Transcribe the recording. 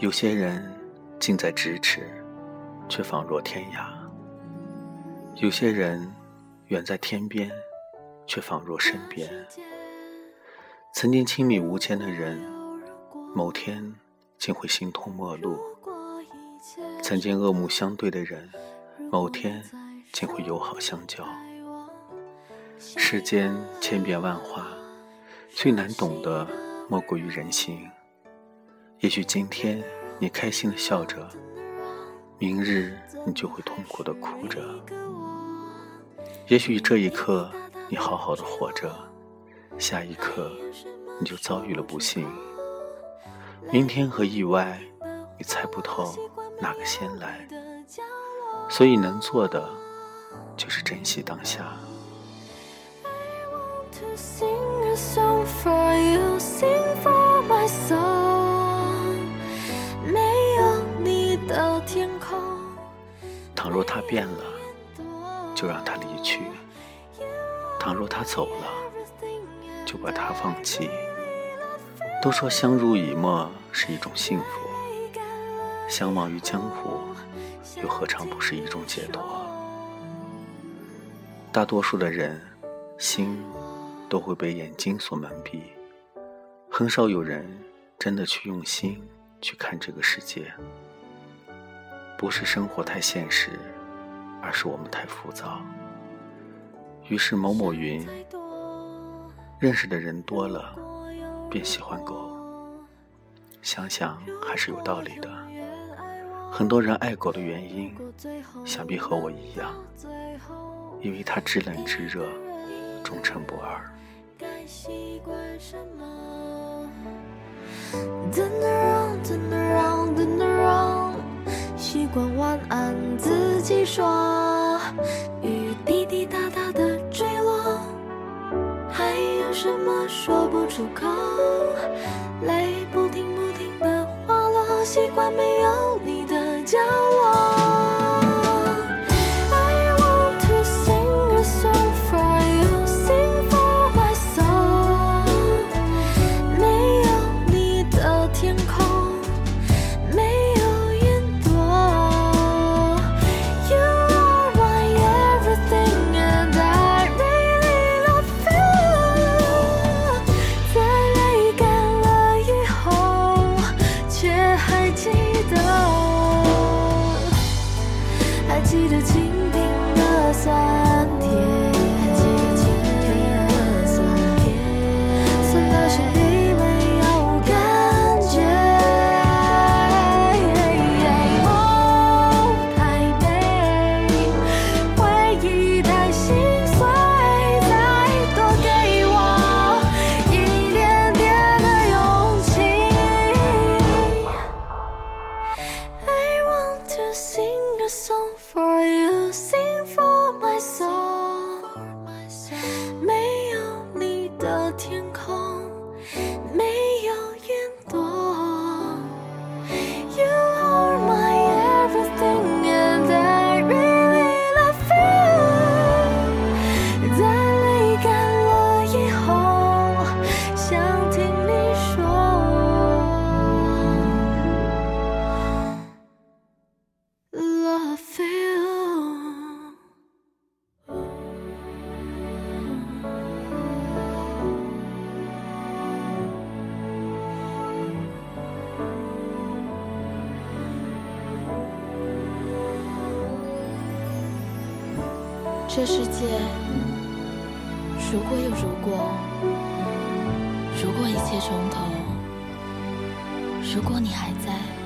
有些人近在咫尺，却仿若天涯；有些人远在天边，却仿若身边。曾经亲密无间的人，某天竟会形同陌路；曾经恶目相对的人，某天竟会友好相交。世间千变万化，最难懂的莫过于人心。也许今天你开心的笑着，明日你就会痛苦的哭着。也许这一刻你好好的活着，下一刻你就遭遇了不幸。明天和意外，你猜不透哪个先来，所以能做的就是珍惜当下。倘若他变了，就让他离去；倘若他走了，就把他放弃。都说相濡以沫是一种幸福，相忘于江湖，又何尝不是一种解脱？大多数的人，心都会被眼睛所蒙蔽，很少有人真的去用心去看这个世界。不是生活太现实，而是我们太浮躁。于是某某云，认识的人多了，便喜欢狗。想想还是有道理的。很多人爱狗的原因，想必和我一样，因为它知冷知热，忠诚不二。习惯习惯晚安自己说，雨滴滴答答的坠落，还有什么说不出口？泪不停不停的滑落，习惯没有你的角落。你的情这世界，如果有如果，如果一切从头，如果你还在。